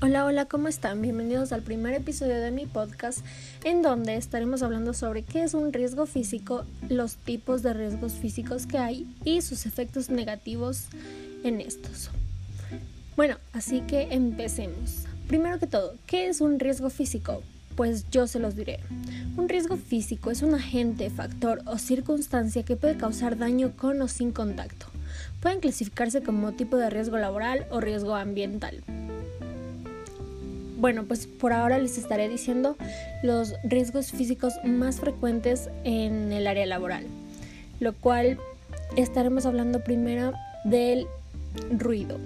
Hola, hola, ¿cómo están? Bienvenidos al primer episodio de mi podcast en donde estaremos hablando sobre qué es un riesgo físico, los tipos de riesgos físicos que hay y sus efectos negativos en estos. Bueno, así que empecemos. Primero que todo, ¿qué es un riesgo físico? Pues yo se los diré. Un riesgo físico es un agente, factor o circunstancia que puede causar daño con o sin contacto. Pueden clasificarse como tipo de riesgo laboral o riesgo ambiental. Bueno, pues por ahora les estaré diciendo los riesgos físicos más frecuentes en el área laboral, lo cual estaremos hablando primero del ruido.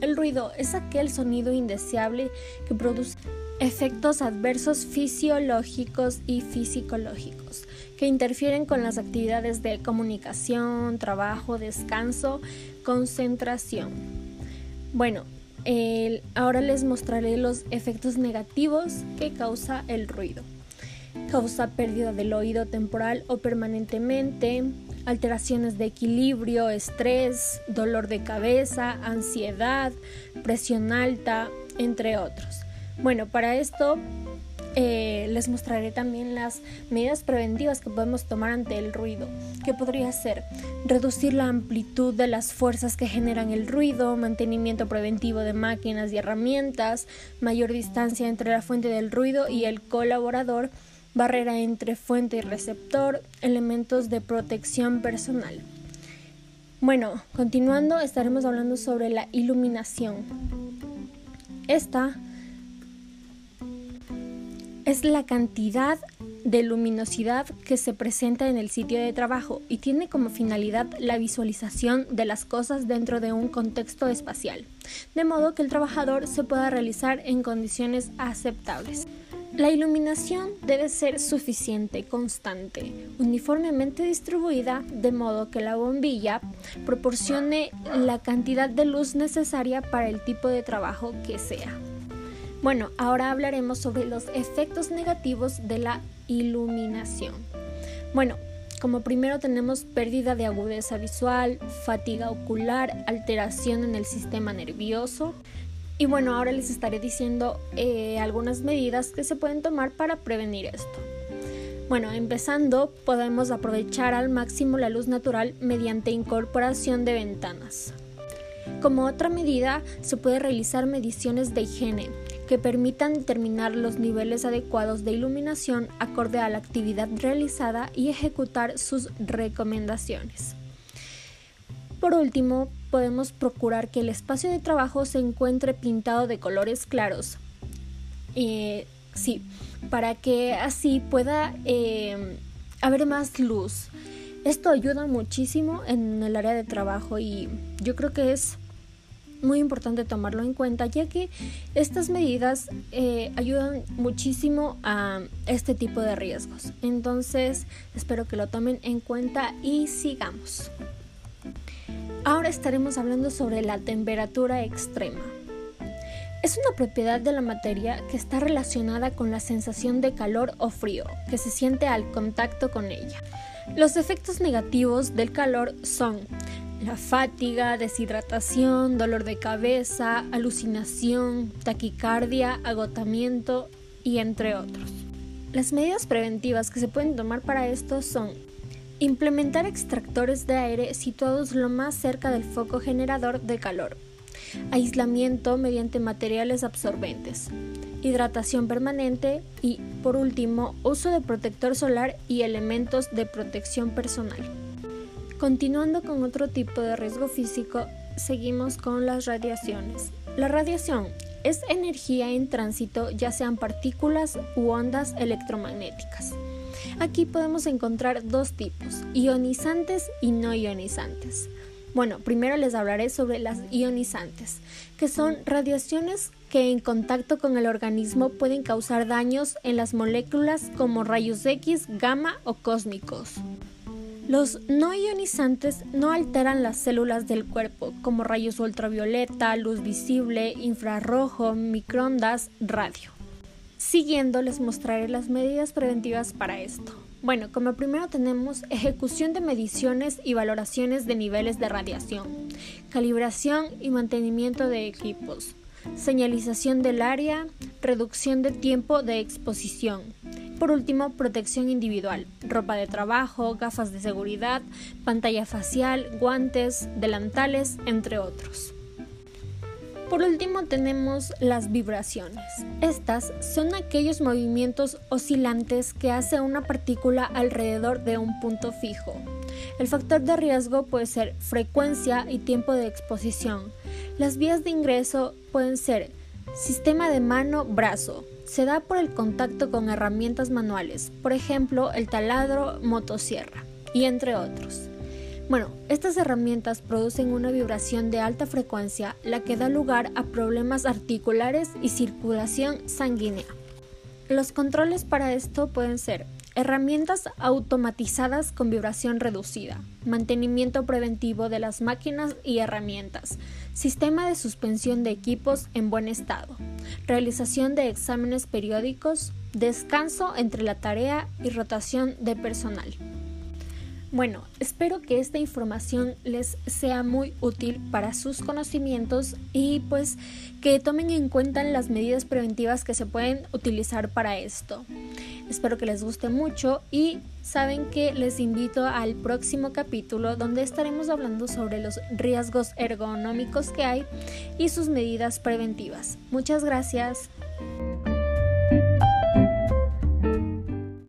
El ruido es aquel sonido indeseable que produce efectos adversos fisiológicos y fisiológicos que interfieren con las actividades de comunicación, trabajo, descanso, concentración. Bueno, ahora les mostraré los efectos negativos que causa el ruido. Causa pérdida del oído temporal o permanentemente, alteraciones de equilibrio, estrés, dolor de cabeza, ansiedad, presión alta, entre otros. Bueno, para esto eh, les mostraré también las medidas preventivas que podemos tomar ante el ruido, que podría ser reducir la amplitud de las fuerzas que generan el ruido, mantenimiento preventivo de máquinas y herramientas, mayor distancia entre la fuente del ruido y el colaborador, barrera entre fuente y receptor, elementos de protección personal. Bueno, continuando estaremos hablando sobre la iluminación. Esta es la cantidad de luminosidad que se presenta en el sitio de trabajo y tiene como finalidad la visualización de las cosas dentro de un contexto espacial, de modo que el trabajador se pueda realizar en condiciones aceptables. La iluminación debe ser suficiente, constante, uniformemente distribuida, de modo que la bombilla proporcione la cantidad de luz necesaria para el tipo de trabajo que sea. Bueno, ahora hablaremos sobre los efectos negativos de la iluminación. Bueno, como primero tenemos pérdida de agudeza visual, fatiga ocular, alteración en el sistema nervioso. Y bueno, ahora les estaré diciendo eh, algunas medidas que se pueden tomar para prevenir esto. Bueno, empezando, podemos aprovechar al máximo la luz natural mediante incorporación de ventanas. Como otra medida, se puede realizar mediciones de higiene, que permitan determinar los niveles adecuados de iluminación acorde a la actividad realizada y ejecutar sus recomendaciones. Por último, podemos procurar que el espacio de trabajo se encuentre pintado de colores claros. Eh, sí, para que así pueda eh, haber más luz. Esto ayuda muchísimo en el área de trabajo y yo creo que es muy importante tomarlo en cuenta ya que estas medidas eh, ayudan muchísimo a este tipo de riesgos. Entonces espero que lo tomen en cuenta y sigamos. Ahora estaremos hablando sobre la temperatura extrema. Es una propiedad de la materia que está relacionada con la sensación de calor o frío que se siente al contacto con ella. Los efectos negativos del calor son la fatiga, deshidratación, dolor de cabeza, alucinación, taquicardia, agotamiento y entre otros. Las medidas preventivas que se pueden tomar para esto son implementar extractores de aire situados lo más cerca del foco generador de calor, aislamiento mediante materiales absorbentes, hidratación permanente y, por último, uso de protector solar y elementos de protección personal. Continuando con otro tipo de riesgo físico, seguimos con las radiaciones. La radiación es energía en tránsito, ya sean partículas u ondas electromagnéticas. Aquí podemos encontrar dos tipos, ionizantes y no ionizantes. Bueno, primero les hablaré sobre las ionizantes, que son radiaciones que en contacto con el organismo pueden causar daños en las moléculas como rayos X, gamma o cósmicos. Los no ionizantes no alteran las células del cuerpo, como rayos ultravioleta, luz visible, infrarrojo, microondas, radio. Siguiendo les mostraré las medidas preventivas para esto. Bueno, como primero tenemos ejecución de mediciones y valoraciones de niveles de radiación, calibración y mantenimiento de equipos, señalización del área, reducción de tiempo de exposición. Por último, protección individual, ropa de trabajo, gafas de seguridad, pantalla facial, guantes, delantales, entre otros. Por último tenemos las vibraciones. Estas son aquellos movimientos oscilantes que hace una partícula alrededor de un punto fijo. El factor de riesgo puede ser frecuencia y tiempo de exposición. Las vías de ingreso pueden ser sistema de mano-brazo. Se da por el contacto con herramientas manuales, por ejemplo el taladro, motosierra, y entre otros. Bueno, estas herramientas producen una vibración de alta frecuencia, la que da lugar a problemas articulares y circulación sanguínea. Los controles para esto pueden ser herramientas automatizadas con vibración reducida, mantenimiento preventivo de las máquinas y herramientas, sistema de suspensión de equipos en buen estado, realización de exámenes periódicos, descanso entre la tarea y rotación de personal. Bueno, espero que esta información les sea muy útil para sus conocimientos y pues que tomen en cuenta las medidas preventivas que se pueden utilizar para esto. Espero que les guste mucho y saben que les invito al próximo capítulo donde estaremos hablando sobre los riesgos ergonómicos que hay y sus medidas preventivas. Muchas gracias.